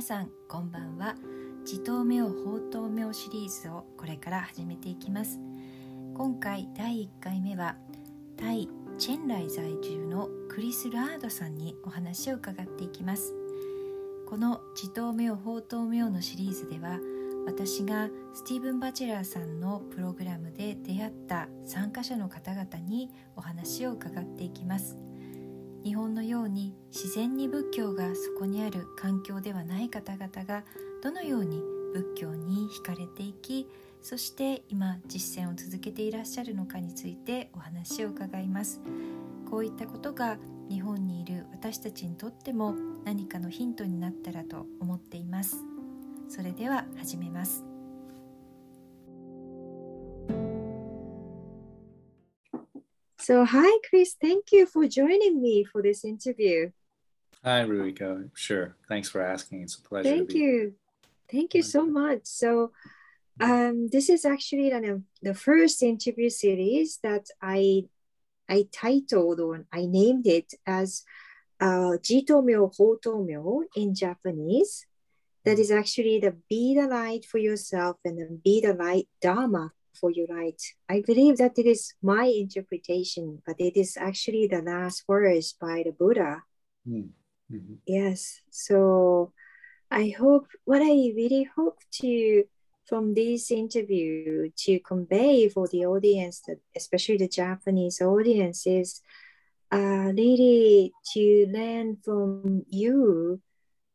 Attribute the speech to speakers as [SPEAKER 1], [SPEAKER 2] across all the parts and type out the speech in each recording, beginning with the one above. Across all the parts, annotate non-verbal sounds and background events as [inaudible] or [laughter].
[SPEAKER 1] 皆さんこんばんは。自頭明法頭明シリーズをこれから始めていきます。今回第1回目はタイチェンライ在住のクリス・ラードさんにお話を伺っていきます。この自頭明法頭明のシリーズでは私がスティーブン・バチェラーさんのプログラムで出会った参加者の方々にお話を伺っていきます。日本のように自然に仏教がそこにある環境ではない方々がどのように仏教に惹かれていきそして今実践を続けていらっしゃるのかについてお話を伺います。こういったことが日本にいる私たちにとっても何かのヒントになったらと思っています。それでは始めます。
[SPEAKER 2] So, hi, Chris. Thank you for joining me for this interview.
[SPEAKER 3] Hi, Ruiko. Sure. Thanks for asking. It's a pleasure.
[SPEAKER 2] Thank you. Thank you so much. So, um, this is actually the, the first interview series that I I titled or I named it as uh, Jitomyo Hotomyo in Japanese. That is actually the be the light for yourself and then be the light Dharma for you light. I believe that it is my interpretation, but it is actually the last words by the Buddha.
[SPEAKER 3] Mm-hmm.
[SPEAKER 2] Yes. So I hope what I really hope to from this interview to convey for the audience, especially the Japanese audience, is uh, really to learn from you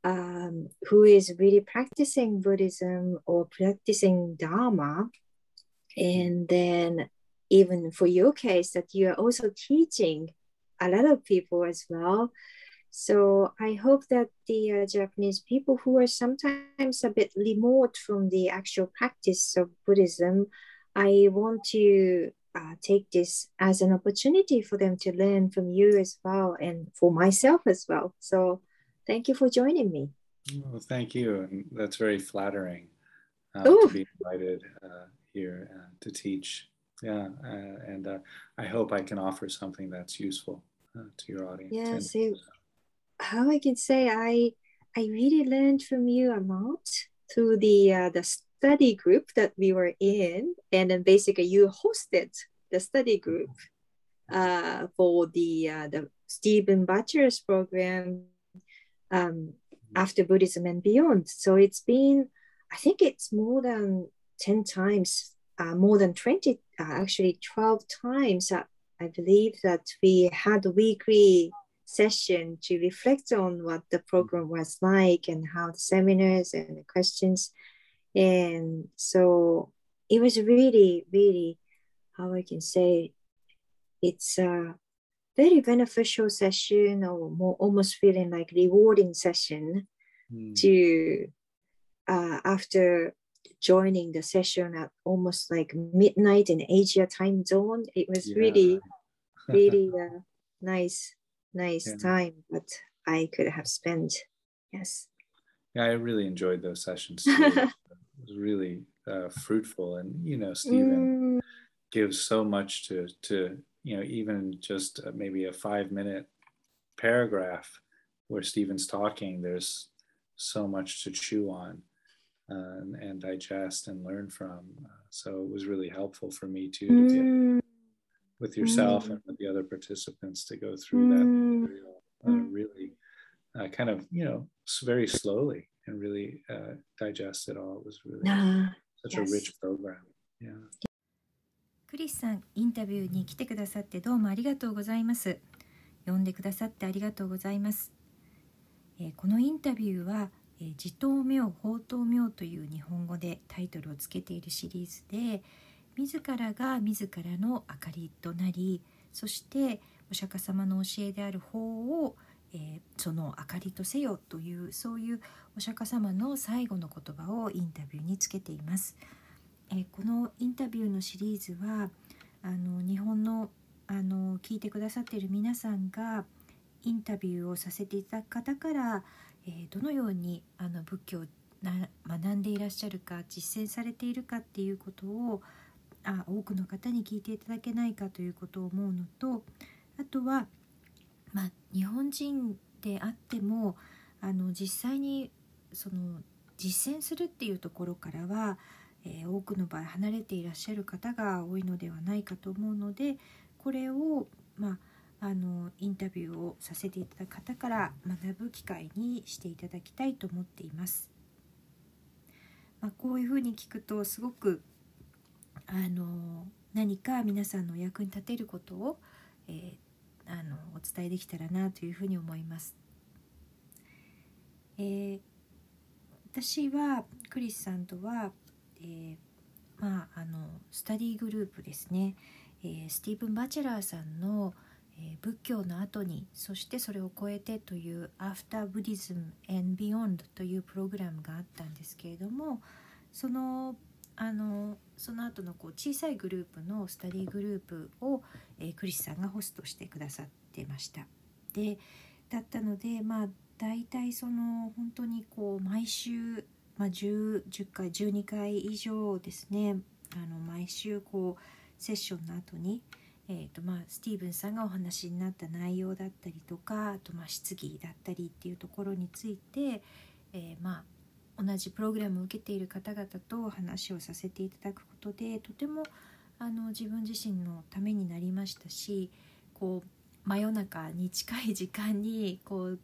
[SPEAKER 2] um, who is really practicing Buddhism or practicing Dharma and then even for your case that you are also teaching a lot of people as well. So i hope that the uh, japanese people who are sometimes a bit remote from the actual practice of buddhism i want to uh, take this as an opportunity for them to learn from you as well and for myself as well. So thank you for joining me.
[SPEAKER 3] Well, thank you. And that's very flattering uh, to be invited uh, here uh, to teach. Yeah, uh, and uh, I hope I can offer something that's useful uh, to your audience.
[SPEAKER 2] Yes,
[SPEAKER 3] And,
[SPEAKER 2] it- how I can say I I really learned from you a lot through the uh, the study group that we were in, and then basically you hosted the study group uh, for the uh, the Stephen Butcher's program um, after Buddhism and beyond. So it's been I think it's more than ten times, uh, more than twenty, uh, actually twelve times. Uh, I believe that we had a weekly session to reflect on what the program was like and how the seminars and the questions. And so it was really, really, how I can say, it's a very beneficial session or more almost feeling like rewarding session
[SPEAKER 3] Mm,
[SPEAKER 2] to uh, after joining the session at almost like midnight in Asia time zone. It was
[SPEAKER 3] yeah.
[SPEAKER 2] really, [laughs] really a nice, nice
[SPEAKER 3] Yeah.
[SPEAKER 2] time that I could have spent. Yes.
[SPEAKER 3] yeah, I really enjoyed those sessions. [laughs] It was really uh, fruitful, and you know, Stephen
[SPEAKER 2] Mm,
[SPEAKER 3] gives so much to to you know even just uh, maybe a five minute paragraph where Stephen's talking. There's so much to chew on. Uh, and, and digest and learn from. Uh, so it was really helpful for me too to get
[SPEAKER 2] mm,
[SPEAKER 3] with yourself
[SPEAKER 2] Mm.
[SPEAKER 3] and with the other participants to go through that
[SPEAKER 2] mm,
[SPEAKER 3] material uh,
[SPEAKER 2] Mm.
[SPEAKER 3] really uh, kind of you know s- very slowly and really uh, digest it all it was really
[SPEAKER 2] nah,
[SPEAKER 3] such
[SPEAKER 2] yes.
[SPEAKER 3] a rich program yeah
[SPEAKER 1] クリスさんインタビューに来てくださってどうもありがとうございます呼んでくださってありがとうございます、えーこのインタビューは「 えー自頭明法頭明」という日本語でタイトルをつけているシリーズで自らが自らの明かりとなりそしてお釈迦様の教えである法を、えーその明かりとせよというそういうお釈迦様の最後の言葉をインタビューにつけています。えーこのインタビューのシリーズはあの日本のあの聞いてくださっている皆さんがインタビューをさせていただく方から、えどのようにあの仏教を学んでいらっしゃるか実践されているかっていうことをあ多くの方に聞いていただけないかということを思うのとあとは、まあ、日本人であってもあの実際に
[SPEAKER 2] その実践するっていうところからは、えー、多くの場合離れていらっしゃる方が多いのではないかと思うのでこれを、まあ、あのインタビューをさせていただく方から学ぶ機会にしていただきたいと思っています。まあ、こういうふうに聞くとすごくあの何か皆さんの役に立てることを、えー、あのお伝えできたらなというふうに思います。えー、私はクリスさんとは、えー、まああのスタディグループですね、えー、スティーブン・バチェラーさんの、え仏教の後にそしてそれを超えてという「After Buddhism and Beyond」というプログラムがあったんですけれどもそのあのその後のこう小さいグループのスタディグループを、えー、クリスさんがホストしてくださってました。でだったのでまあ大体その本当にこう毎週、まあ10、10, 回12回以上ですねあの毎週こうセッションの後に、えーとまあ、スティーブンさんがお話になった内容だったりとかあとまあ質疑だったりっていうところについて、えー、まあ同じプログラムを受けている方々と話をさせていただくことでとてもあの自分自身のためになりましたしこう真夜中に近い時間にこう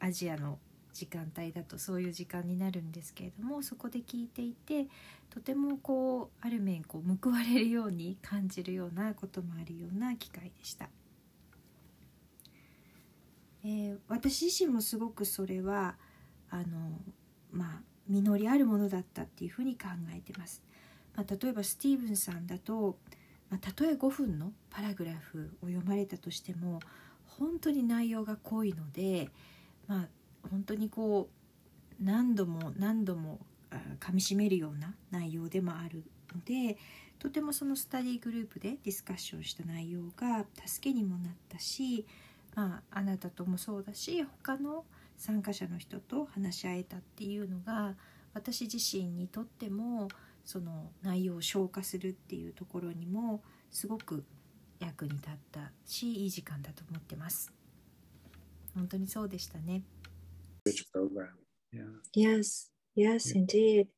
[SPEAKER 2] アジアの時間帯だとそういう時間になるんですけれどもそこで聞いていてとてもこうある面こう報われるように感じるようなこともあるような機会でした。えー、私自身もすごくそれはあのまあ実りあるものだったっていうふうに考えてます。まあ、例えばスティーブンさんだと、まあ、たとえ5分のパラグラフを読まれたとしても本当に内容が濃いので、まあ、本当にこう何度も何度もかみしめるような内容でもあるのでとてもそのスタディグループでディスカッションした内容が助けにもなったし、まあ、あなたともそうだし他の参加者の人と話し合えたっていうのが私自身にとってもその内容を消化するっていうところにもすごく役に立ったしいい時間だと思ってます。本当にそうでしたね。
[SPEAKER 4] Yes, yes, indeed.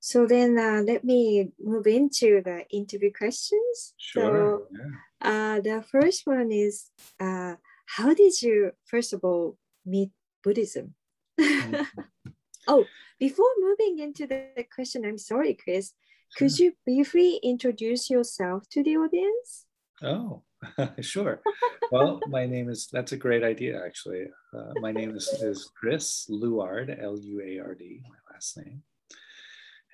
[SPEAKER 4] So then uh, let me move into the interview questions.
[SPEAKER 3] Sure.
[SPEAKER 4] So uh, the first one is uh, how did you, first of all, meet Buddhism. [laughs] Oh, before moving into the question, I'm sorry, Chris. Sure. Could you briefly introduce yourself to the audience?
[SPEAKER 3] Oh, [laughs] sure. well, my name is, that's a great idea, actually. Uh, my name is, is Chris Luard, L U A R D, my last name.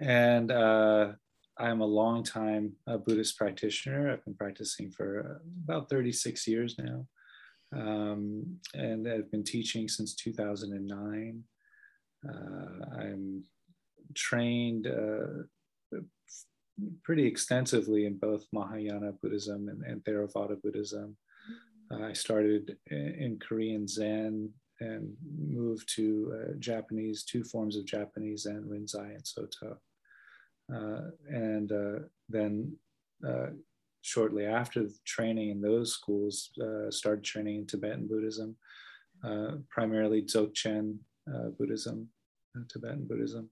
[SPEAKER 3] And uh, I'm a long time uh, Buddhist practitioner. I've been practicing for about 36 years now um, and I've been teaching since 2009. Uh, I'm trained uh, pretty extensively in both Mahayana Buddhism and, and Theravada Buddhism. Uh, I started in, in, Korean Zen and moved to uh, Japanese, two forms of Japanese Zen, Rinzai and Soto. Uh, and uh, then shortly after training in those schools, uh, started training in Tibetan Buddhism, uh, primarily Dzogchen uh, Buddhism, uh, Tibetan Buddhism.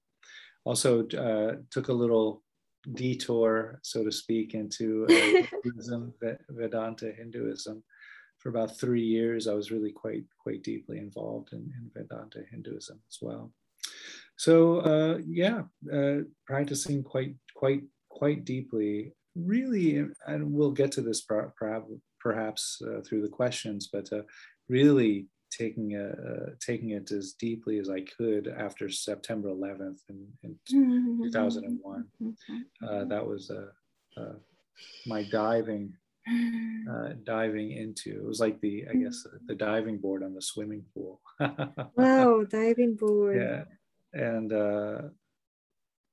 [SPEAKER 3] Also uh, took a little detour, so to speak, into uh, [laughs] Buddhism, Vedanta Hinduism. For about three years, I was really quite quite deeply involved in, in Vedanta Hinduism as well. So yeah, practicing quite quite quite deeply really, and we'll get to this perhaps uh, through the questions, but uh, really taking uh, taking it as deeply as I could after September 11th in, in mm-hmm. 2001. Mm-hmm. Uh, that was uh, uh, my diving [laughs] uh, diving into it was like the i guess the diving board on the swimming pool [laughs]
[SPEAKER 4] wow diving board
[SPEAKER 3] yeah and uh,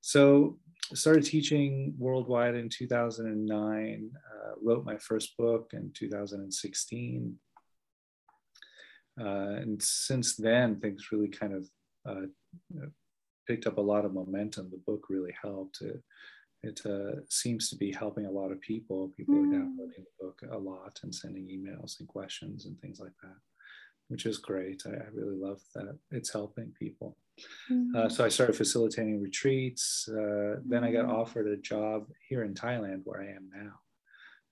[SPEAKER 3] so started teaching worldwide in 2009, uh, wrote my first book in 2016. Uh, and since then, things really kind of uh, picked up a lot of momentum. The book really helped. It, it uh, seems to be helping a lot of people. People are hmm. downloading the book a lot and sending emails and questions and things like that. which is great. I, I really love that it's helping people.
[SPEAKER 4] Mm.
[SPEAKER 3] Uh, so I started facilitating retreats. Uh, Then I got
[SPEAKER 4] Mhm.
[SPEAKER 3] offered a job here in Thailand, where I am now,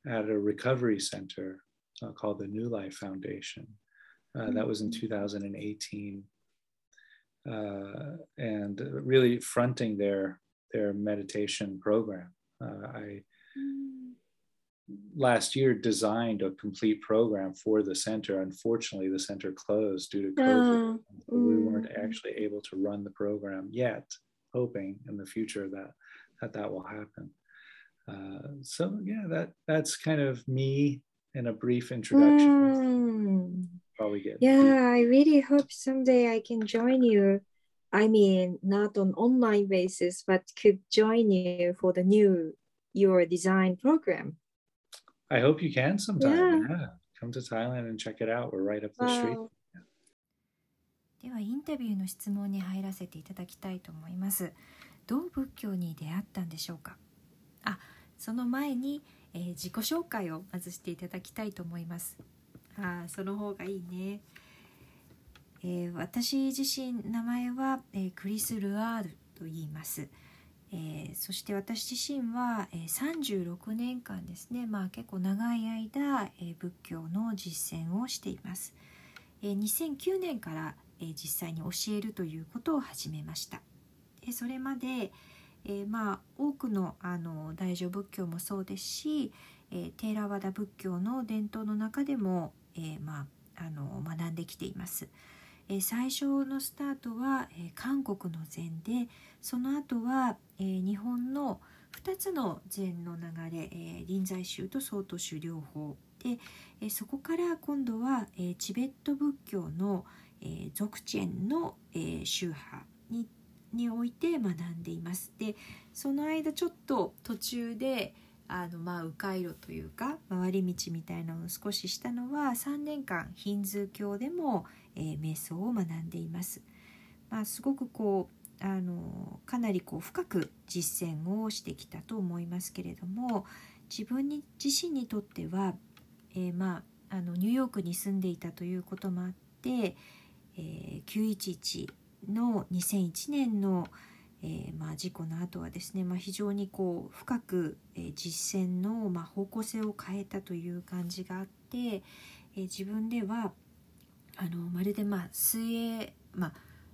[SPEAKER 3] at a recovery center uh, called the New Life Foundation. Uh, That was in
[SPEAKER 4] Mhm.
[SPEAKER 3] 2018, uh, and really fronting their their meditation program. Uh, I
[SPEAKER 4] Mm.
[SPEAKER 3] last year designed a complete program for the center. Unfortunately, the center closed due to COVID.
[SPEAKER 4] Ah,
[SPEAKER 3] we weren't
[SPEAKER 4] mm.
[SPEAKER 3] actually able to run the program yet, hoping in the future that that, that will happen. Uh, so yeah, that that's kind of me in a brief introduction.
[SPEAKER 4] Mm.
[SPEAKER 3] Probably get
[SPEAKER 4] Yeah, I really hope someday I can join you. I mean, not on online basis, but could join you for the new your design program.
[SPEAKER 3] I hope you can sometime.
[SPEAKER 4] Yeah.
[SPEAKER 3] Yeah. Come to Thailand and check it out. We're right up the street.
[SPEAKER 4] Wow.
[SPEAKER 2] ではインタビューの質問に入らせていただきたいと思いますどう仏教に出会ったんでしょうかあその前に、えー自己紹介をまずしていただきたいと思いますあその方がいいね、えー私自身名前は、えークリス・ルアールと言います、えーそして私自身は、え36年間ですね。まあ結構長い間、え仏教の実践をしています。え2009年から、え実際に教えるということを始めました。でそれまで、えまあ、多くのあの大乗仏教もそうですし、えーテーラワダ仏教の伝統の中でも、えーまあ、あの学んできています。えー最初のスタートは、えー韓国の禅でその後は、えー日本の2つの禅の流れ、えー臨済宗と曹洞宗両方で、えーそこから今度は、えーチベット仏教の、えー、俗チェンの、えー宗派ににおいて学んでいます。でその間ちょっと途中であのまあ迂回路というか回り道みたいなのを少ししたのは3年間ヒンズー教でも、えー瞑想を学んでいます。まあ、すごくこうあのかなりこう深く実践をしてきたと思いますけれども自分に自身にとっては、えーまあ、あのニューヨークに住んでいたということもあって、えー911の2001年の、えーまあ、事故の後はですね、まあ、非常にこう深く、えー実践の、まあ、方向性を変えたという感じがあって、えー自分ではあのまるでまあ水泳、まあ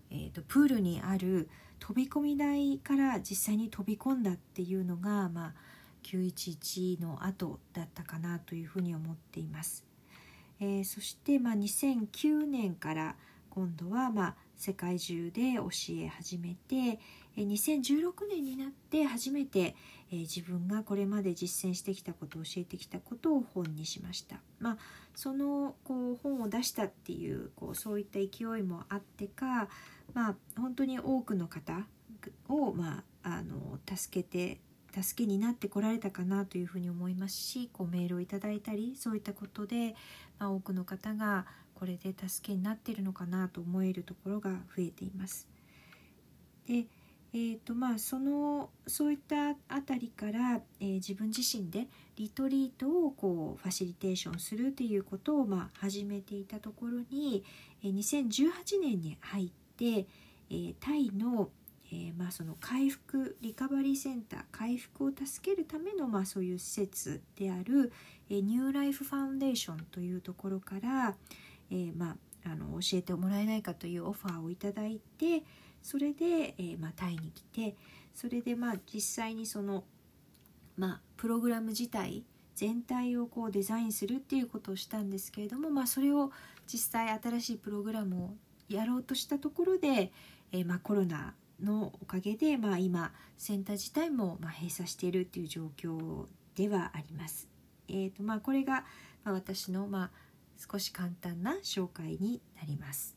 [SPEAKER 2] えー、とプールにある飛び込み台から実際に飛び込んだっていうのが、まあ、911の後だったかなというふうに思っています。えーそして、まあ、2009年から今度は、まあ、世界中で教え始めて、2016年になって初めて、自分がこれまで実践してきたことを教えてきたことを本にしました。まあ、そのこう本を出したっていうこうそういった勢いもあってか、まあ、本当に多くの方を、まあ、あの助けて助けになってこられたかなというふうに思いますしこうメールをいただいたりそういったことで、まあ、多くの方がこれで助けになってるのかなと思えるところが増えています。でえーとまあ、そのそういったあたりから、えー自分自身でリトリートをこうファシリテーションするっていうことを、まあ、始めていたところに、えー2018年に入って、えータイの、えまあ、その回復リカバリーセンター回復を助けるための、まあ、そういう施設である、えーニューライフファウンデーションというところから、えまあ、あの教えてもらえないかというオファーをいただいてそれで、えーまあ、タイに来てそれでまあ実際にその、まあ、プログラム自体全体をこうデザインするっていうことをしたんですけれども、まあ、それを実際新しいプログラムをやろうとしたところで、えーまあ、コロナのおかげで、まあ、今センター自体もまあ閉鎖しているっていう状況ではあります。えーとまあ、これが、ま、私の、まあ、少し簡単な紹介になります。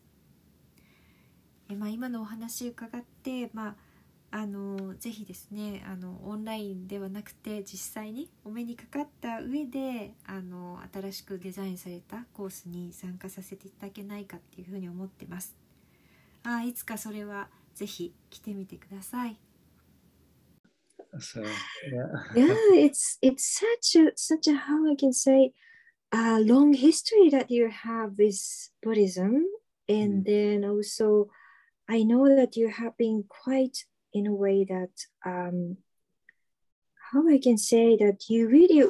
[SPEAKER 2] えまあ、今のお話伺って、まあ、あのぜひですねあのオンラインではなくて実際にお目にかかった上であの新しくデザインされたコースに参加させていただけないかっていうふうに思ってます。あいつかそれはぜひ来てみてください。
[SPEAKER 3] So yeah.
[SPEAKER 4] yeah it's it's such a such a how i can say
[SPEAKER 2] a long history that you have with Buddhism. And then also, I know that you have been quite in a way that, um, how I can say that you really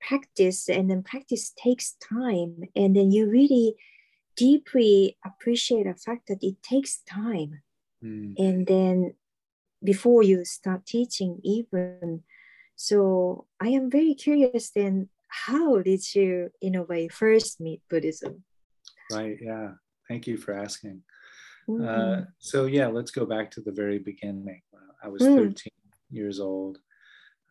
[SPEAKER 2] practice and then practice takes time. And then you really deeply appreciate the fact that it takes time.
[SPEAKER 3] Mm.
[SPEAKER 2] And then before you start teaching, even. So I am very curious then, how did you, in a way, first meet Buddhism?
[SPEAKER 3] Right. Yeah. Thank you for asking.
[SPEAKER 2] Mm.
[SPEAKER 3] Uh, so yeah, let's go back to the very beginning. I was
[SPEAKER 2] Mm.
[SPEAKER 3] 13 years old.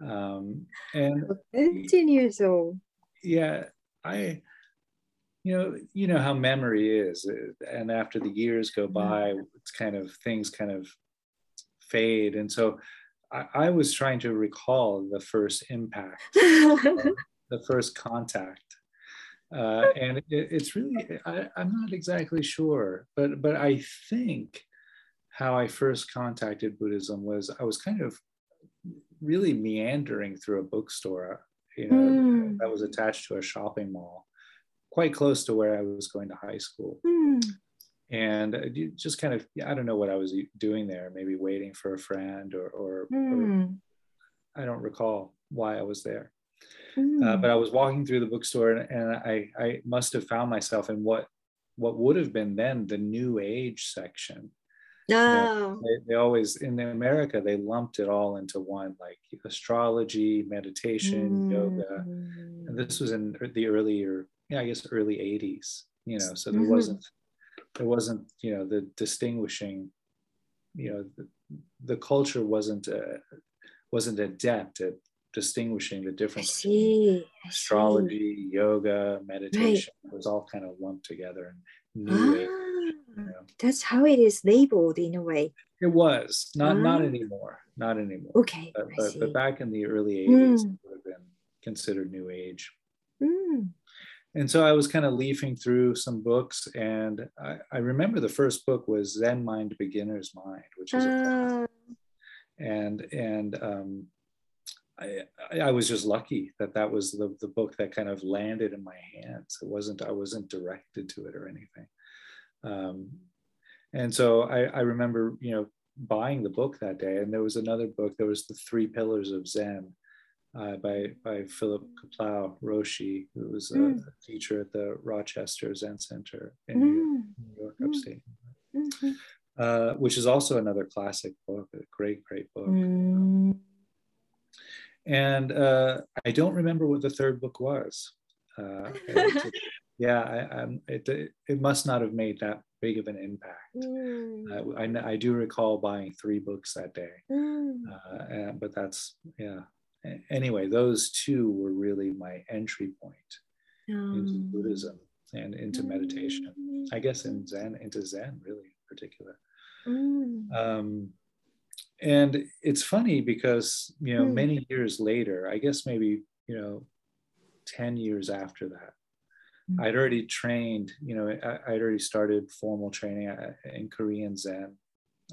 [SPEAKER 3] Um, and
[SPEAKER 2] 13 years old.
[SPEAKER 3] yeah, I, you know, you know how memory is, and after the years go
[SPEAKER 2] Mhm.
[SPEAKER 3] by, it's kind of things kind of fade, and so I, I was trying to recall the first impact, [laughs] the first contact, uh, and it, it's really I, I'm not exactly sure, but but I think how I first contacted Buddhism was I was kind of really meandering through a bookstore, you know,
[SPEAKER 2] Mm.
[SPEAKER 3] that was attached to a shopping mall, quite close to where I was going to high school.
[SPEAKER 2] Mm.
[SPEAKER 3] And just kind of, I don't know what I was doing there, maybe waiting for a friend or, or, or
[SPEAKER 2] Mm.
[SPEAKER 3] I don't recall why I was there.
[SPEAKER 2] Mm.
[SPEAKER 3] Uh, but I was walking through the bookstore and, and I, I must have found myself in what, what would have been then the new age section.
[SPEAKER 2] Ah.
[SPEAKER 3] They, they always, in America, they lumped it all into one, like astrology, meditation, yoga.
[SPEAKER 2] Mm.
[SPEAKER 3] and this was in the earlier yeah i guess early 80s you know so there
[SPEAKER 2] Mhm.
[SPEAKER 3] wasn't there wasn't you know the distinguishing you know the, the culture wasn't uh, wasn't adept at distinguishing the
[SPEAKER 2] I
[SPEAKER 3] difference
[SPEAKER 2] see. I see.
[SPEAKER 3] astrology yoga meditation it was all kind of lumped together and new age
[SPEAKER 2] Ah,
[SPEAKER 3] you know.
[SPEAKER 2] that's how it is labeled in a way.
[SPEAKER 3] it was not not
[SPEAKER 2] Ah.
[SPEAKER 3] anymore not anymore
[SPEAKER 2] Okay.
[SPEAKER 3] but, but, but back in the early 80s
[SPEAKER 2] Mm.
[SPEAKER 3] it would have been considered new age
[SPEAKER 2] Mm.
[SPEAKER 3] and so I was kind of leafing through some books, and I, I remember the first book was Zen Mind Beginner's Mind, which is a
[SPEAKER 2] Ah,
[SPEAKER 3] and and um, I, I was just lucky that that was the, the book that kind of landed in my hands. It wasn't I wasn't directed to it or anything, um, and so I, I remember you know buying the book that day. And there was another book. There was the Three Pillars of Zen. Uh, by by Philip Kaplow Roshi, who was a,
[SPEAKER 2] Mm.
[SPEAKER 3] teacher at the Rochester Zen Center in New York,
[SPEAKER 2] mm,
[SPEAKER 3] New York
[SPEAKER 2] Mm.
[SPEAKER 3] upstate
[SPEAKER 2] mhm.
[SPEAKER 3] uh, which is also another classic book, a great, great book.
[SPEAKER 2] Mm.
[SPEAKER 3] And uh, I don't remember what the third book was. Uh, it- [laughs] yeah, I, it, it must not have made that big of an impact.
[SPEAKER 2] Mm.
[SPEAKER 3] I, I do recall buying three books that day,
[SPEAKER 2] Mm.
[SPEAKER 3] uh, and, but that's, yeah. Anyway, those two were really my entry point into
[SPEAKER 2] Um,
[SPEAKER 3] Buddhism and into meditation.
[SPEAKER 2] mm,
[SPEAKER 3] I guess in Zen, into Zen, really in particular.
[SPEAKER 2] mm.
[SPEAKER 3] um, and it's funny because you know
[SPEAKER 2] Hmm.
[SPEAKER 3] many years later i guess maybe you know 10 years after that
[SPEAKER 2] Hmm.
[SPEAKER 3] i'd already trained you know I, i'd already started formal training in korean zen.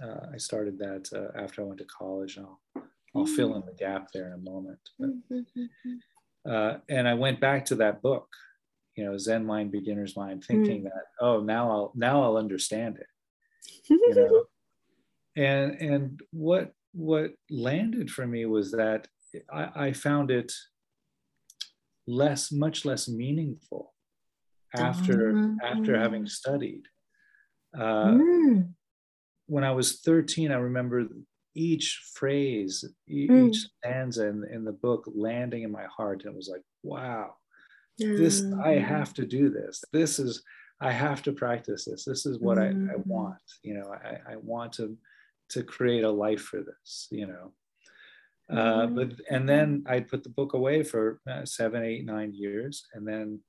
[SPEAKER 3] Uh, i started that uh, after i went to college and i'll, I'll fill in the gap there in a moment but,
[SPEAKER 2] Mm, mm, mm,
[SPEAKER 3] uh, and i went back to that book you know zen mind beginner's mind thinking that oh now i'll now i'll understand it. [laughs] You know and and what what landed for me was that I, I found it less much less meaningful after after having studied uh,
[SPEAKER 2] Mm.
[SPEAKER 3] when i was 13 i remember each phrase e-
[SPEAKER 2] Mm.
[SPEAKER 3] each stanza in, in the book landing in my heart and it was like wow this i
[SPEAKER 2] Mm.
[SPEAKER 3] have to do this this is i have to practice this this is what I, I
[SPEAKER 2] Mhm.
[SPEAKER 3] want you know I, I want to to create a life for this you know uh,
[SPEAKER 2] Mhm.
[SPEAKER 3] but and then i put the book away for uh, seven eight nine years and then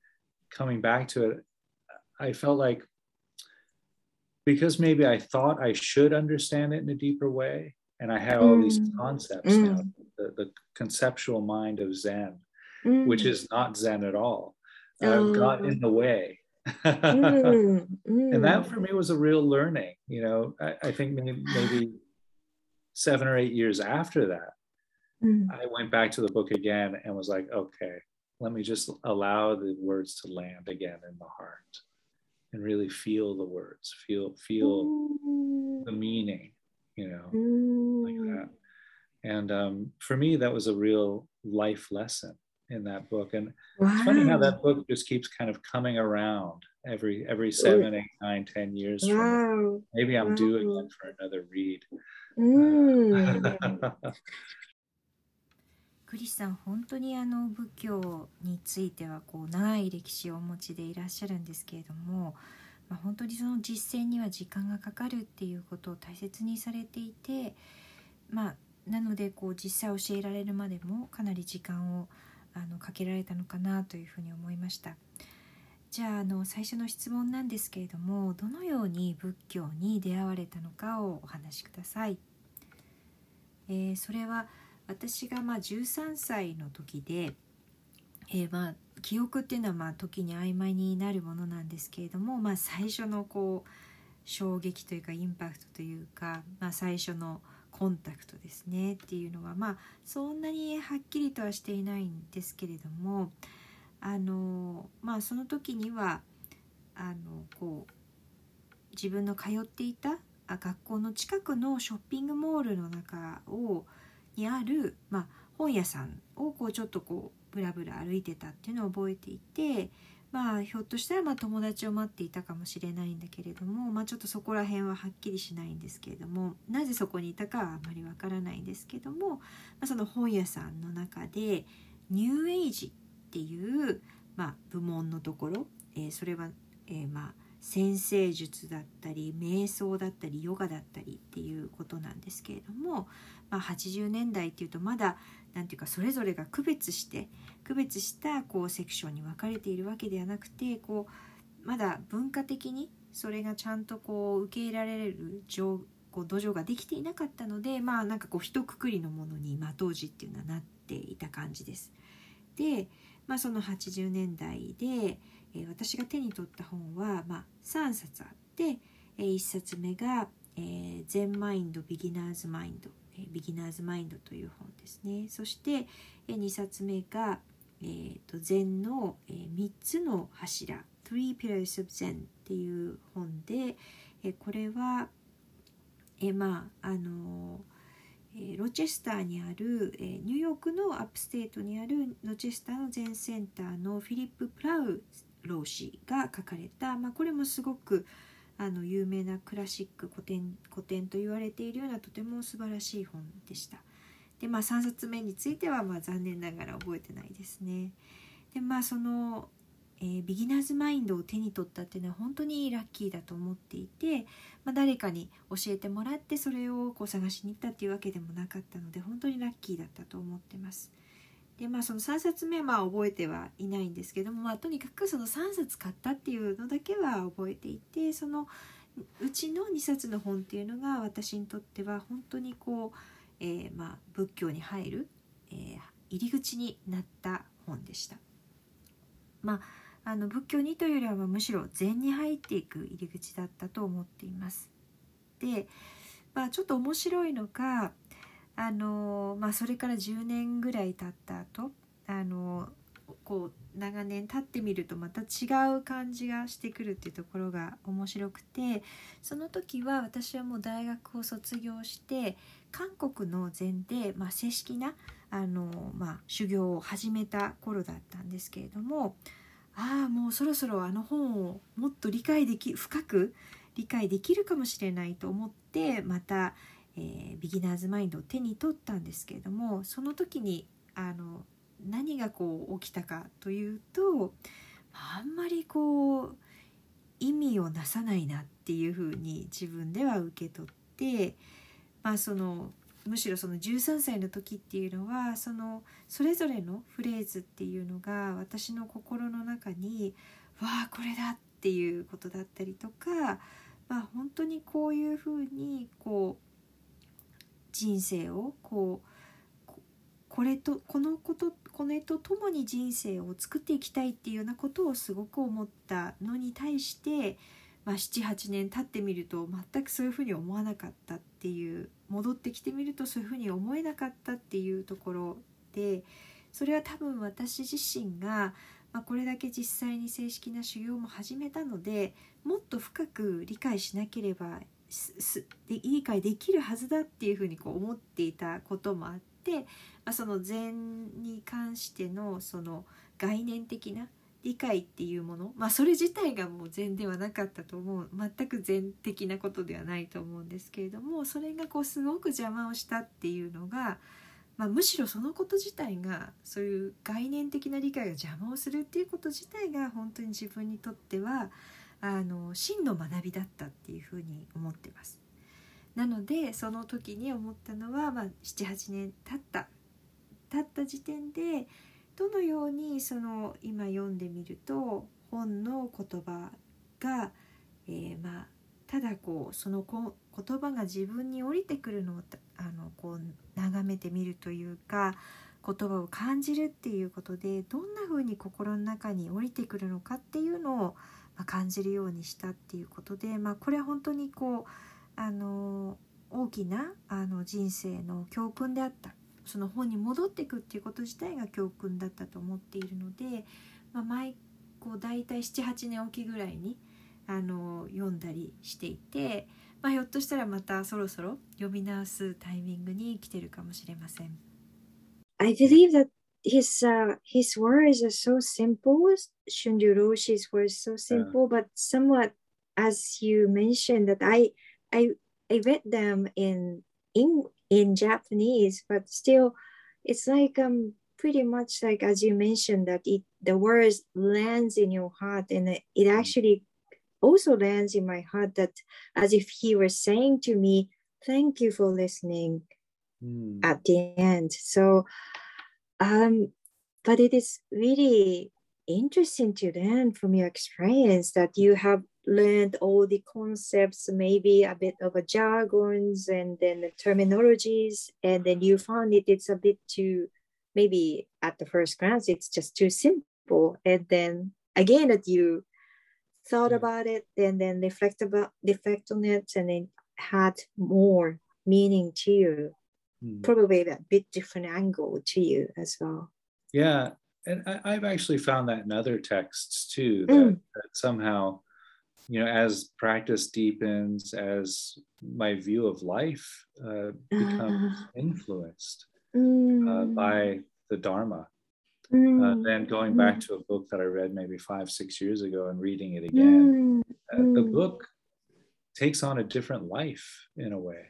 [SPEAKER 3] coming back to it i felt like because maybe i thought i should understand it in a deeper way and i had all these
[SPEAKER 2] Mm.
[SPEAKER 3] concepts now
[SPEAKER 2] Mm.
[SPEAKER 3] the, the conceptual mind of zen
[SPEAKER 2] Mm.
[SPEAKER 3] which is not Zen at all, uh, got
[SPEAKER 2] Oh.
[SPEAKER 3] in the way. [laughs]
[SPEAKER 2] Mm,
[SPEAKER 3] and that
[SPEAKER 2] mm.
[SPEAKER 3] for me was a real learning. You know, I, I think maybe, maybe seven or eight years after that,
[SPEAKER 2] Mm.
[SPEAKER 3] I went back to the book again and was like, okay, let me just allow the words to land again in the heart and really feel the words, feel feel
[SPEAKER 4] Mm.
[SPEAKER 3] the meaning, you know,
[SPEAKER 4] Mm.
[SPEAKER 3] like that. And um, for me, that was a real life lesson in that book. And it's funny how
[SPEAKER 4] Wow.
[SPEAKER 3] that book just keeps kind of coming around every every seven, eight, nine, ten years.
[SPEAKER 4] Wow.
[SPEAKER 3] Maybe I'm due
[SPEAKER 4] Wow.
[SPEAKER 3] again for another read.
[SPEAKER 4] Mm.
[SPEAKER 2] クリスさん本当にあの仏教についてはこう長い歴史をお持ちでいらっしゃるんですけれども、まあ、本当にその実践には時間がかかるっていうことを大切にされていてまあなのでこう実際教えられるまでもかなり時間をあのかけられたのかなというふうに思いました。じゃああの最初の質問なんですけれどもどのように仏教に出会われたのかをお話しください、えーそれは私がまあ13歳の時で、えーまあ記憶っていうのはまあ時に曖昧になるものなんですけれども、まあ、最初のこう衝撃というかインパクトというか、まあ、最初のコンタクトですねっていうのはまあそんなにはっきりとはしていないんですけれどもあのまあその時にはあのこう自分の通っていたあ学校の近くのショッピングモールの中をにある、まあ、本屋さんをこうちょっとこうブラブラ歩いてたっていうのを覚えていてまあひょっとしたらま友達を待っていたかもしれないんだけれども、まあ、ちょっとそこら辺ははっきりしないんですけれどもなぜそこにいたかはあまりわからないんですけども、まあ、その本屋さんの中でニューエイジっていう、まあ、部門のところ、えーそれは、えーまあ先生術だったり瞑想だったりヨガだったりっていうことなんですけれども、まあ、80年代っていうとまだなんていうかそれぞれが区別して区別したこうセクションに分かれているわけではなくてこうまだ文化的にそれがちゃんとこう受け入れられる状こう土壌ができていなかったのでまあなんかこう一括りのものに今当時っていうのはなっていた感じです。で、まあ、その80年代で、え私が手に取った本は、まあ、3冊あって、え1冊目が「えー、 Zen Mind, Beginner's Mind」え Beginner's Mind」という本ですね。そして、え2冊目が「えー、と禅の、え3つの柱」「Three Pillars of Zen」っていう本で、えこれは、えまああのえロチェスターにある、えニューヨークの upstate にあるロチェスターの禅センターのフィリップ・カプローロー氏が書かれた、まあ、これもすごくあの有名なクラシック古典古典と言われているようなとても素晴らしい本でした。でまあ3冊目についてはまあ残念ながら覚えてないですね。でまあその、えービギナーズマインドを手に取ったっていうのは本当にラッキーだと思っていて、まあ、誰かに教えてもらってそれをこう探しに行ったっていうわけでもなかったので本当にラッキーだったと思ってます。でまあその3冊目は覚えてはいないんですけども、まあ、とにかくその3冊買ったっていうのだけは覚えていてそのうちの2冊の本っていうのが私にとっては本当にこう、えーまあ、仏教に入る、えー入り口になった本でした。まあ、あの仏教にというよりはむしろ禅に入っていく入り口だったと思っています。で、まあ、ちょっと面白いのがあの、まあ、それから10年ぐらい経った後あのこう長年経ってみるとまた違う感じがしてくるっていうところが面白くてその時は私はもう大学を卒業して韓国の禅で、まあ、正式なあの、まあ、修行を始めた頃だったんですけれどもああもうそろそろあの本をもっと理解でき深く理解できるかもしれないと思ってまた、えービギナーズマインドを手に取ったんですけれどもその時にあの何がこう起きたかというとあんまりこう意味をなさないなっていうふうに自分では受け取って、まあ、そのむしろその13歳の時っていうのはそのそれぞれのフレーズっていうのが私の心の中に「わあこれだ!」っていうことだったりとか、まあ、本当にこういうふうにこう人生をこうこれとこのことこれとともに人生を作っていきたいっていうようなことをすごく思ったのに対して、まあ、78年経ってみると全くそういうふうに思わなかったっていう戻ってきてみるとそういうふうに思えなかったっていうところでそれは多分私自身が、まあ、これだけ実際に正式な修行も始めたのでもっと深く理解しなければ理解できるはずだっていうふうにこう思っていたこともあって、まあ、その禅に関してのその概念的な理解っていうものまあそれ自体がもう禅ではなかったと思う全く禅的なことではないと思うんですけれどもそれがこうすごく邪魔をしたっていうのが、まあ、むしろそのこと自体がそういう概念的な理解が邪魔をするっていうこと自体が本当に自分にとってはあの真の学びだったっていうふうに思ってます。なのでその時に思ったのは、まあ、78年経った経った時点でどのようにその今読んでみると本の言葉が、えー、まあただこうそのこ言葉が自分に降りてくるのをあのこう眺めてみるというか言葉を感じるっていうことでどんな風に心の中に降りてくるのかっていうのをま感じるようにしたっていうことで、まあ、これは本当にこうあの大きなあの人生の教訓であったその本に戻っていくっていうこと自体が教訓だったと思っているので、まあ、毎こう大体78年おきぐらいにあの読んだりしていて、まあ、ひょっとしたらまたそろそろ読み直すタイミングに来てるかもしれません。
[SPEAKER 4] I believe that his uh, his words are so simple. Shunryu Roshi's words so simple, yeah. but somewhat, as you mentioned, that I I I read them in in in Japanese, but still, it's like um pretty much like as you mentioned that it the words lands in your heart, and it, it mm. actually also lands in my heart that as if he were saying to me, "Thank you for listening." Mm. At the end, so um, but it is really interesting to learn from your experience that you have learned all the concepts, maybe a bit of a jargons and then the terminologies, and then you found it it's a bit too maybe at the first glance it's just too simple. And then again that you thought about it and then reflect about reflect on it and then had more meaning to you mm. probably a bit different angle to you as well.
[SPEAKER 3] Yeah. And I, have actually found that in other texts too, that, mm. that, somehow, you know, as practice deepens, as my view of life uh, becomes uh, influenced mm. uh, by the Dharma. Mm. then going back mm. to a book that I read maybe five, six years ago and reading it again, uh, the mm. book takes on a different life in a way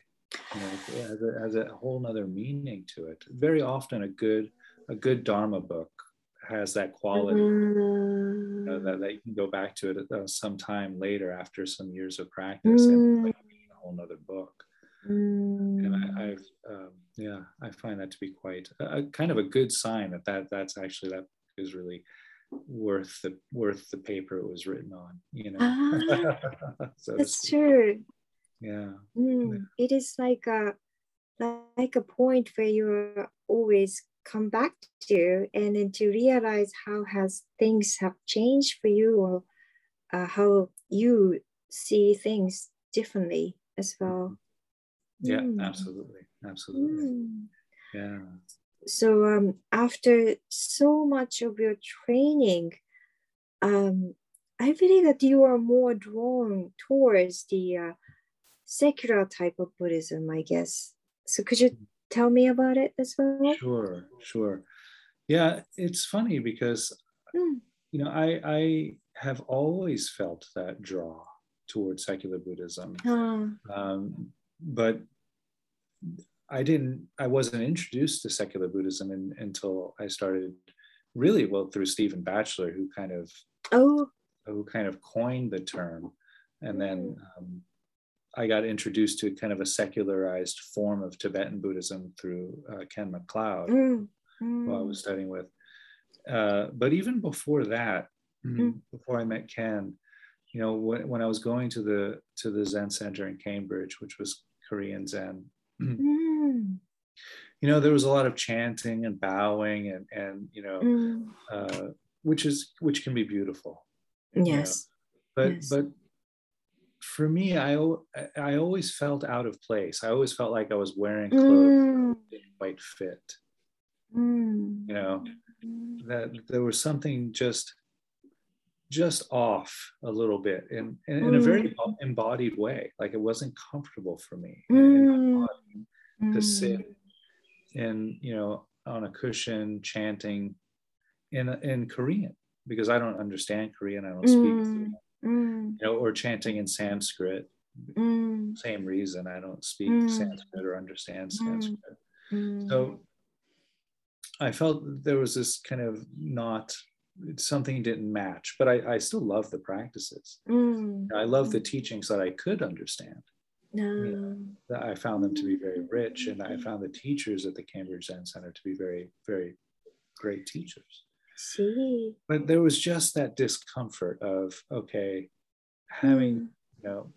[SPEAKER 3] you know, has, a, has a whole nother meaning to it. Very often, a good a good Dharma book has that quality mm. you know, that, that you can go back to it uh, some later after some years of practice mm. and like, a whole nother book. Mm. And I, have um, yeah, I find that to be quite a, a, kind of a good sign that, that that's actually that is really worth the worth the paper it was written on. You know,
[SPEAKER 4] ah, [laughs] so that's true
[SPEAKER 3] yeah.
[SPEAKER 4] Mm, it is like a like a point where you always come back to and then to realize how has things have changed for you or uh, how you see things differently as well
[SPEAKER 3] yeah mm. absolutely absolutely mm. yeah
[SPEAKER 4] so um, after so much of your training um, i believe that you are more drawn towards the uh, secular type of Buddhism, I guess. So could you tell me about it as well?
[SPEAKER 3] Sure, sure. Yeah, it's funny because mm. you know I I have always felt that draw towards secular Buddhism, uh. um, but I didn't. I wasn't introduced to secular Buddhism in, until I started really well through Stephen Batchelor, who kind of
[SPEAKER 4] oh
[SPEAKER 3] who kind of coined the term, and then hmm. um, I got introduced to kind of a secularized form of Tibetan Buddhism through uh, Ken McLeod, mm. Mm. who I was studying with. Uh, but even before that, mm. before I met Ken, you know, when, when I was going to the to the Zen Center in Cambridge, which was Korean Zen, mm. you know, there was a lot of chanting and bowing and and you know, mm. uh, which is which can be beautiful.
[SPEAKER 4] Yes.
[SPEAKER 3] Know? But yes. but for me, I I always felt out of place. I always felt like I was wearing clothes mm. that didn't quite fit.
[SPEAKER 4] Mm.
[SPEAKER 3] you know that there was something just just off a little bit in in, in a very embodied way like it wasn't comfortable for me
[SPEAKER 4] Mm.
[SPEAKER 3] to sit in you know on a cushion chanting in in korean because i don't understand korean i don't speak
[SPEAKER 4] Mm. Mm.
[SPEAKER 3] you know or chanting in sanskrit
[SPEAKER 4] Mm.
[SPEAKER 3] same reason i don't speak
[SPEAKER 4] Mm.
[SPEAKER 3] sanskrit or understand
[SPEAKER 4] Mm.
[SPEAKER 3] sanskrit
[SPEAKER 4] Mm.
[SPEAKER 3] so I felt there was this kind of not something didn't match, but I, I still love the practices.
[SPEAKER 4] Mm.
[SPEAKER 3] I love the teachings that I could understand.
[SPEAKER 4] No.
[SPEAKER 3] I found them to be very rich, and I found the teachers at the Cambridge Zen Center to be very, very great teachers.
[SPEAKER 4] See.
[SPEAKER 3] But there was just that discomfort of okay, having you know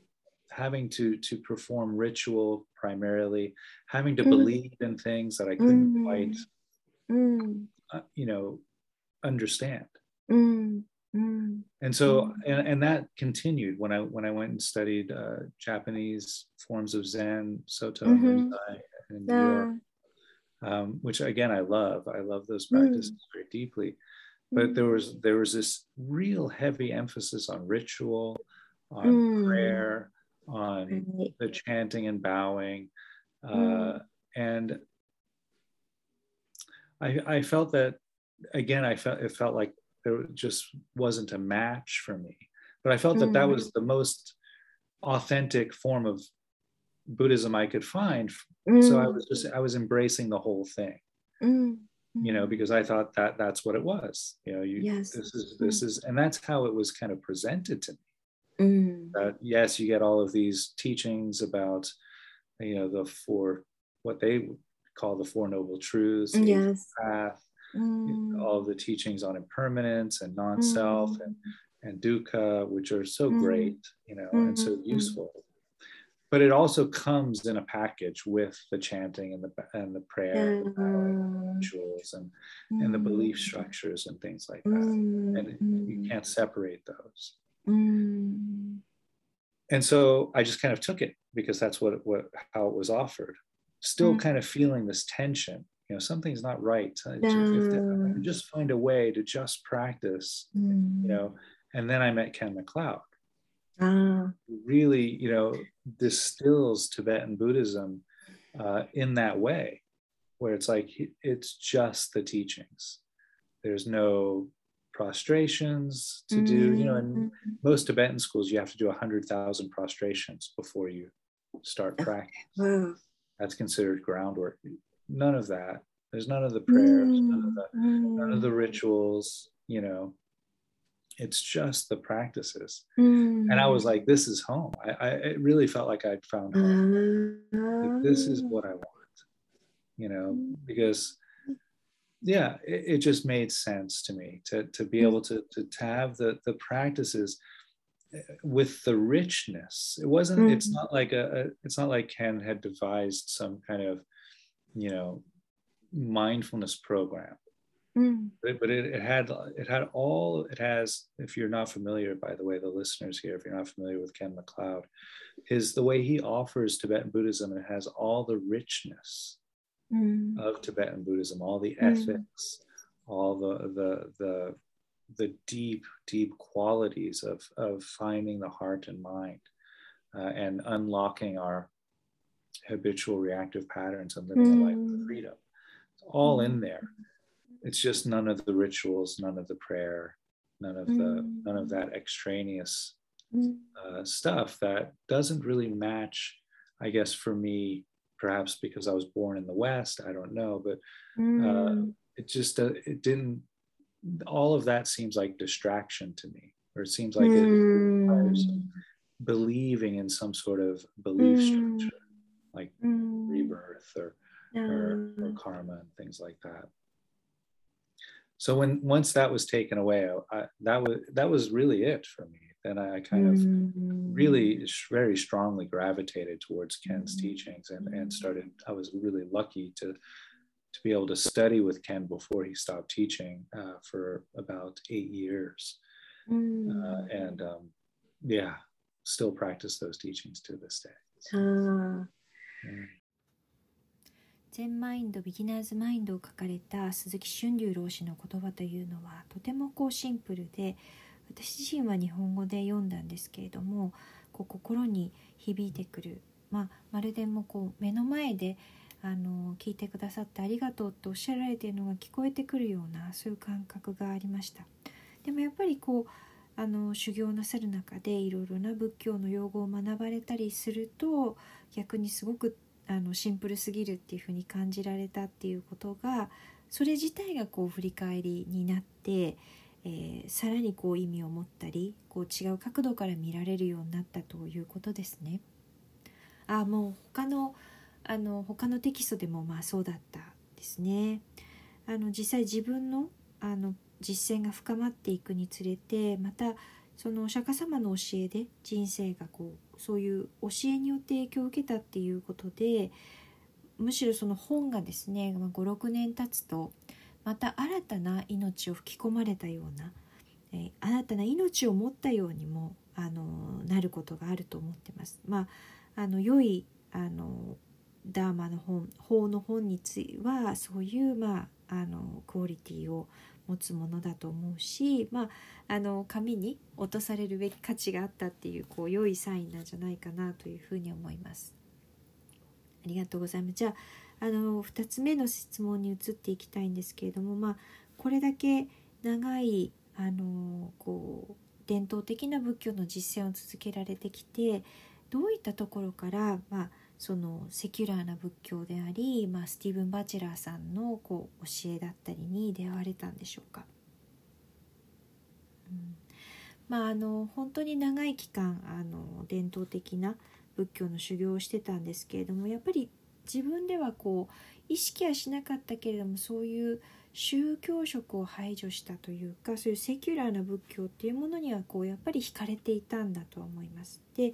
[SPEAKER 3] having to to perform ritual primarily, having to
[SPEAKER 4] Mm.
[SPEAKER 3] believe in things that I couldn't
[SPEAKER 4] Mm.
[SPEAKER 3] quite
[SPEAKER 4] Mm.
[SPEAKER 3] uh, you know understand
[SPEAKER 4] Mm. Mm.
[SPEAKER 3] and so
[SPEAKER 4] Mm.
[SPEAKER 3] and, and that continued when i when i went and studied uh, japanese forms of zen soto and in new york
[SPEAKER 4] Yeah.
[SPEAKER 3] Um, which again i love i love those
[SPEAKER 4] Mm.
[SPEAKER 3] practices very deeply but there was there was this real heavy emphasis on ritual on
[SPEAKER 4] Mm.
[SPEAKER 3] prayer on
[SPEAKER 4] Right.
[SPEAKER 3] the chanting and bowing uh,
[SPEAKER 4] Mm.
[SPEAKER 3] and I, I felt that again i felt it felt like there just wasn't a match for me but i felt that that
[SPEAKER 4] Mm.
[SPEAKER 3] was the most authentic form of buddhism i could find so i
[SPEAKER 4] Mm.
[SPEAKER 3] was just i was embracing the whole thing
[SPEAKER 4] Mm.
[SPEAKER 3] you know because i thought that that's what it was you know you
[SPEAKER 4] Yes.
[SPEAKER 3] this is this is and that's how it was kind of presented to me
[SPEAKER 4] Mm.
[SPEAKER 3] that yes you get all of these teachings about you know the four what they call the four noble truths the
[SPEAKER 4] Yes.
[SPEAKER 3] path
[SPEAKER 4] Mm.
[SPEAKER 3] all the teachings on impermanence and non-self
[SPEAKER 4] Mm.
[SPEAKER 3] and and dukkha which are so
[SPEAKER 4] Mm.
[SPEAKER 3] great you know and so
[SPEAKER 4] Mm.
[SPEAKER 3] useful but it also comes in a package with the chanting and the and the prayer the
[SPEAKER 4] Yeah.
[SPEAKER 3] rituals and and the belief
[SPEAKER 4] Mm.
[SPEAKER 3] structures and things like that
[SPEAKER 4] Mm.
[SPEAKER 3] and you
[SPEAKER 4] Mm.
[SPEAKER 3] can't separate those
[SPEAKER 4] Mm.
[SPEAKER 3] and so I just kind of took it because that's what what how it was offered. Still
[SPEAKER 4] Mm.
[SPEAKER 3] kind of feeling this tension. You know, something's not right. If, if I
[SPEAKER 4] No.
[SPEAKER 3] could just find a way to just practice,
[SPEAKER 4] Mm.
[SPEAKER 3] you know. And then I met Ken McLeod.
[SPEAKER 4] Ah.
[SPEAKER 3] Really, you know, distills Tibetan Buddhism uh, in that way, where it's like it's just the teachings. There's no prostrations to do. You know, and
[SPEAKER 4] Mm.
[SPEAKER 3] most Tibetan schools, you have to do 100,000 prostrations before you start practice.
[SPEAKER 4] Wow.
[SPEAKER 3] That's considered groundwork. None of that. There's none of the prayers, none of the, none of the
[SPEAKER 4] Mm.
[SPEAKER 3] rituals, you know. It's just the practices.
[SPEAKER 4] Mm.
[SPEAKER 3] And I was like, this is home. I, I it really felt like I'd found home. Like, this is
[SPEAKER 4] Ah.
[SPEAKER 3] what I want, you know, because yeah, it, it just made sense to me to, to be able to, to, to have the, the practices uh, with the richness. It wasn't, it's
[SPEAKER 4] Mm.
[SPEAKER 3] not like a, a, it's not like Ken had devised some kind of, you know, mindfulness program.
[SPEAKER 4] Mm.
[SPEAKER 3] But, but it, it had it had all it has if you're not familiar by the way the listeners here if you're not familiar with ken mcleod is the way he offers tibetan buddhism it has all the richness
[SPEAKER 4] Mm.
[SPEAKER 3] of Tibetan Buddhism, all the
[SPEAKER 4] Mm.
[SPEAKER 3] ethics, all the the the the deep deep qualities of of finding the heart and mind, uh, and unlocking our habitual reactive patterns and living a life of
[SPEAKER 4] Mm.
[SPEAKER 3] freedom. It's all in there. It's just none of the rituals, none of the prayer, none of the
[SPEAKER 4] Mm.
[SPEAKER 3] none of that extraneous
[SPEAKER 4] Mm.
[SPEAKER 3] uh, stuff that doesn't really match, I guess, for me, perhaps because I was born in the West, I don't know, but
[SPEAKER 4] Mm.
[SPEAKER 3] it just, uh, it didn't, all of that seems like distraction to me, or it seems like it requires
[SPEAKER 4] Mm.
[SPEAKER 3] believing in some sort of belief
[SPEAKER 4] Mm.
[SPEAKER 3] structure, like
[SPEAKER 4] Mm.
[SPEAKER 3] rebirth or, or, or karma and things like that. So when once that was taken away, I, that was that was really it for me. Then I kind of
[SPEAKER 4] Mm.
[SPEAKER 3] really sh- very strongly gravitated towards Ken's
[SPEAKER 4] Mhm.
[SPEAKER 3] teachings and, and started I was really lucky to to be able to study with Ken before he stopped teaching uh, for about eight years uh,
[SPEAKER 4] Mm.
[SPEAKER 3] and um, yeah still practice those teachings to this day
[SPEAKER 4] Ah.
[SPEAKER 3] Yeah.
[SPEAKER 2] 全マインドビギナーズマインドを書かれた鈴木春龍老師の言葉というのはとてもこうシンプルで私自身は日本語で読んだんですけれどもこう心に響いてくる、まあ、まるでもこう目の前であの聞いてくださってありがとうとおっしゃられているのが聞こえてくるようなそういう感覚がありました。でもやっぱりこうあの修行なさる中でいろいろな仏教の用語を学ばれたりすると逆にすごくあのシンプルすぎるっていうふうに感じられたっていうことがそれ自体がこう振り返りになって、えー、さらにこう意味を持ったりこう違う角度から見られるようになったということですね。あもう他のあの他のテキストでもまあそうだったですね。あの実際自分のあの実践が深まっていくにつれてまたそのお釈迦様の教えで人生がこうそういう教えによって影響を受けたっていうことでむしろその本がですね56年経つとまた新たな命を吹き込まれたような、えー、新たな命を持ったようにもあのなることがあると思ってます。まあ、あの良いあのダーマの本法の本についてはそういう、まあ、あのクオリティを持つものだと思うし、まあ、あの紙に落とされるべき価値があったっていうこう良いサインなんじゃないかなというふうに思います。ありがとうございます。じゃああの2つ目の質問に移っていきたいんですけれども、まあ、これだけ長いあのこう伝統的な仏教の実践を続けられてきてどういったところから、まあ、そのセキュラーな仏教であり、まあ、スティーブン・バチェラーさんのこう教えだったりに出会われたんでしょうか。うんまあ、あの本当に長い期間あの伝統的な仏教の修行をしてたんですけれどもやっぱり自分ではこう意識はしなかったけれどもそういう宗教色を排除したというかそういうセキュラーな仏教っていうものにはこうやっぱり惹かれていたんだと思います。で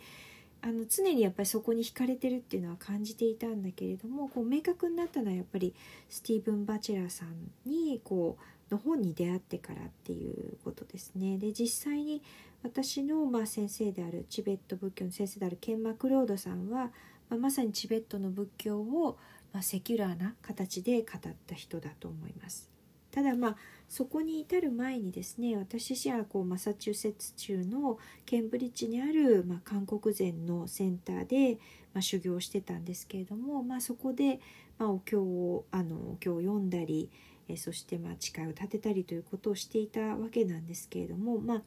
[SPEAKER 2] あの常にやっぱりそこに惹かれてるっていうのは感じていたんだけれどもこう明確になったのはやっぱりスティーブン・バチェラーさんにこうの本に出会ってからっていうことですね。で実際に私のまあ先生であるチベット仏教の先生であるケンマ・クロードさんは、まあ、まさにチベットの仏教をまあセキュラーな形で語った人だと思います。ただまあそこに至る前にですね私自身はこうマサチューセッツ州のケンブリッジにある、まあ、韓国禅のセンターで、まあ、修行してたんですけれども、まあ、そこで、ま、お経をあのお経を読んだりえそしてまあ誓いを立てたりということをしていたわけなんですけれども、まあ、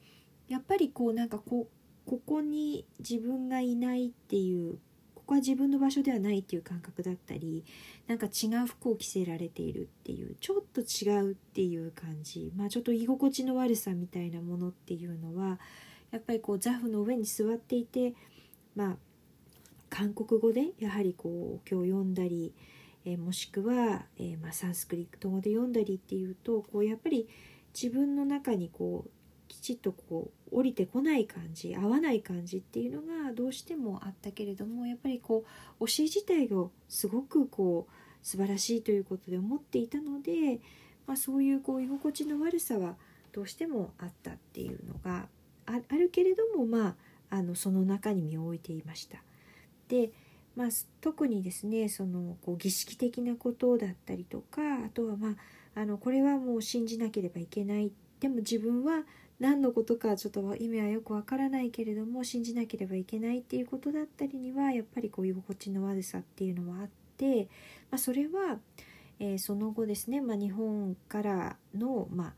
[SPEAKER 2] やっぱりこうなんかこここに自分がいないっていうここは自分の場所ではないっていう感覚だったりなんか違う服を着せられているっていうちょっと違うっていう感じ。まあちょっと居心地の悪さみたいなものっていうのはやっぱりこう座布の上に座っていてまあ韓国語でやはりこう今日読んだり、えー、もしくは、えー、まあ、サンスクリット語で読んだりっていうとこうやっぱり自分の中にこうちっとこう降りてこない感じ合わない感じっていうのがどうしてもあったけれどもやっぱりこう教え自体がすごくこう素晴らしいということで思っていたので、まあ、そういうこう居心地の悪さはどうしてもあったっていうのがあるけれどもまああのその中に身を置いていました。でまあ、特にですねそのこう儀式的なことだったりとかあとはまああのこれはもう信じなければいけないでも自分は何のことかちょっと意味はよくわからないけれども信じなければいけないっていうことだったりにはやっぱりこう居心地の悪さっていうのはあって、まあ、それは、えー、その後ですね、まあ、日本からの、まあ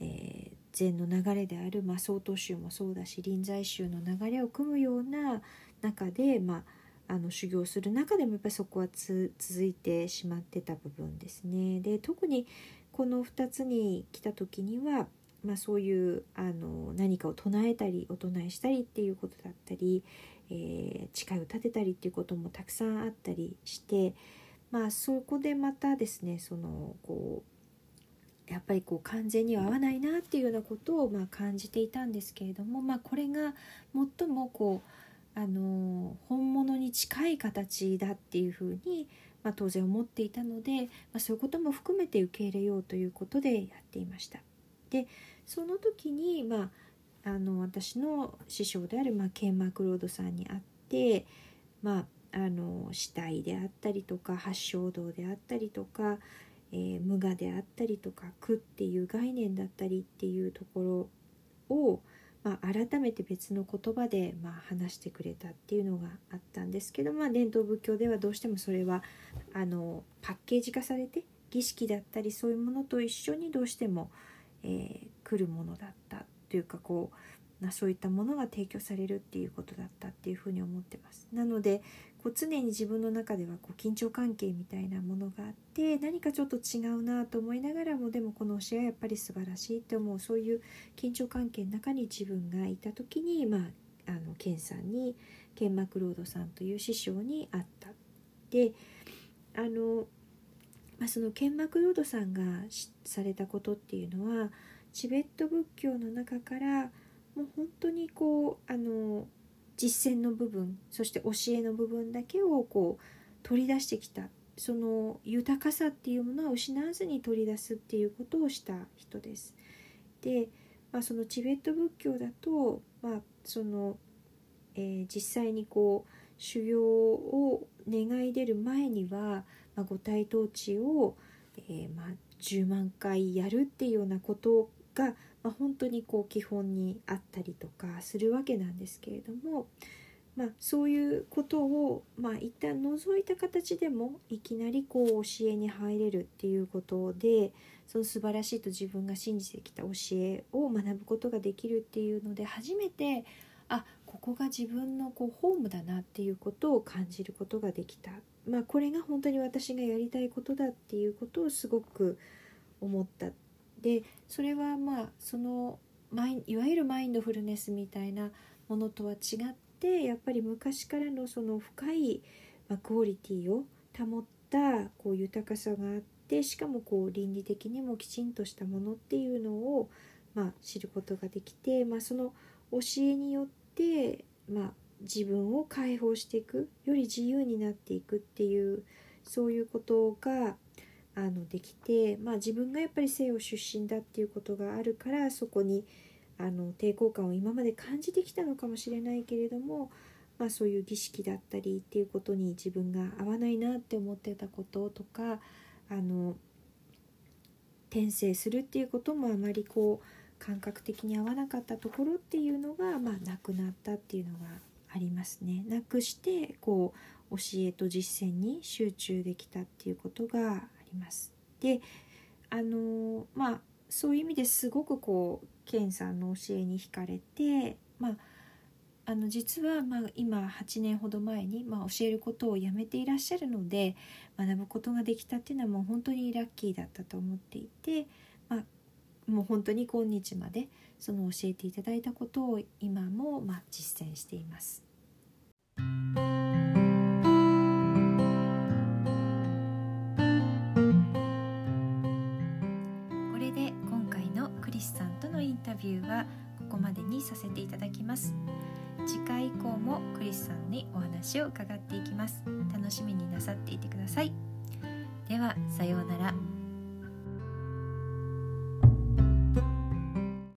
[SPEAKER 2] えー、禅の流れである、まあ、曹洞宗もそうだし臨済宗の流れを組むような中で、まあ、あの修行する中でもやっぱりそこは続いてしまってた部分ですね。で特にこの2つに来た時にはまあ、そういうあの何かを唱えたりお唱えしたりっていうことだったり、えー、誓いを立てたりっていうこともたくさんあったりして、まあ、そこでまたですねそのこうやっぱりこう完全には合わないなっていうようなことをまあ感じていたんですけれども、まあ、これが最もこうあの本物に近い形だっていうふうに、まあ、当然思っていたので、まあ、そういうことも含めて受け入れようということでやっていました。でその時に、まあ、あの私の師匠である、まあ、ケン・マクロードさんに会って、まあ、あの死体であったりとか八正道であったりとか、えー、無我であったりとか苦っていう概念だったりっていうところを、まあ、改めて別の言葉で、まあ、話してくれたっていうのがあったんですけど、まあ、伝統仏教ではどうしてもそれはあのパッケージ化されて儀式だったりそういうものと一緒にどうしても、えー、来るものだったというかこうま、そういったものが提供されるっていうことだったっていうふうに思ってます。なのでこう常に自分の中ではこう緊張関係みたいなものがあって何かちょっと違うなと思いながらもでもこの教えはやっぱり素晴らしいって思うそういう緊張関係の中に自分がいた時にまああのケンさんにケンマクロードさんという師匠に会った。であの、まあ、そのケンマクロードさんがされたことっていうのはチベット仏教の中からもう本当にこうあの実践の部分そして教えの部分だけをこう取り出してきたその豊かさっていうものは失わずに取り出すっていうことをした人です。で、まあ、そのチベット仏教だと、まあそのえー、実際にこう修行を願い出る前には、まあ、五体統治を、えー、まあ、10万回やるっていうようなことがまあ、本当にこう基本にあったりとかするわけなんですけれども、まあ、そういうことを、まあ、一旦除いた形でもいきなりこう教えに入れるっていうことでその素晴らしいと自分が信じてきた教えを学ぶことができるっていうので初めてあここが自分のこうホームだなっていうことを感じることができた、まあ、これが本当に私がやりたいことだっていうことをすごく思った。でそれはまあそのマイいわゆるマインドフルネスみたいなものとは違ってやっぱり昔からのその深い、まあ、クオリティを保ったこう豊かさがあってしかもこう倫理的にもきちんとしたものっていうのを、まあ、知ることができて、まあ、その教えによって、まあ、自分を解放していくより自由になっていくっていうそういうことがあのできて、まあ、自分がやっぱり西洋出身だっていうことがあるからそこにあの抵抗感を今まで感じてきたのかもしれないけれども、まあ、そういう儀式だったりっていうことに自分が合わないなって思ってたこととかあの転生するっていうこともあまりこう感覚的に合わなかったところっていうのが、まあ、なくなったっていうのがありますね。なくしてこう教えと実践に集中できたっていうことがいます。であのまあそういう意味ですごくこうケンさんの教えに惹かれてまああの実はま今8年ほど前にま教えることをやめていらっしゃるので学ぶことができたっていうのはもう本当にラッキーだったと思っていて、まあ、もう本当に今日までその教えていただいたことを今もま実践しています。これで今回のクリスさんとのインタビューはここまでにさせていただきます。次回以降もクリスさんにお話を伺っていきます。楽しみになさっていてください。ではさようなら。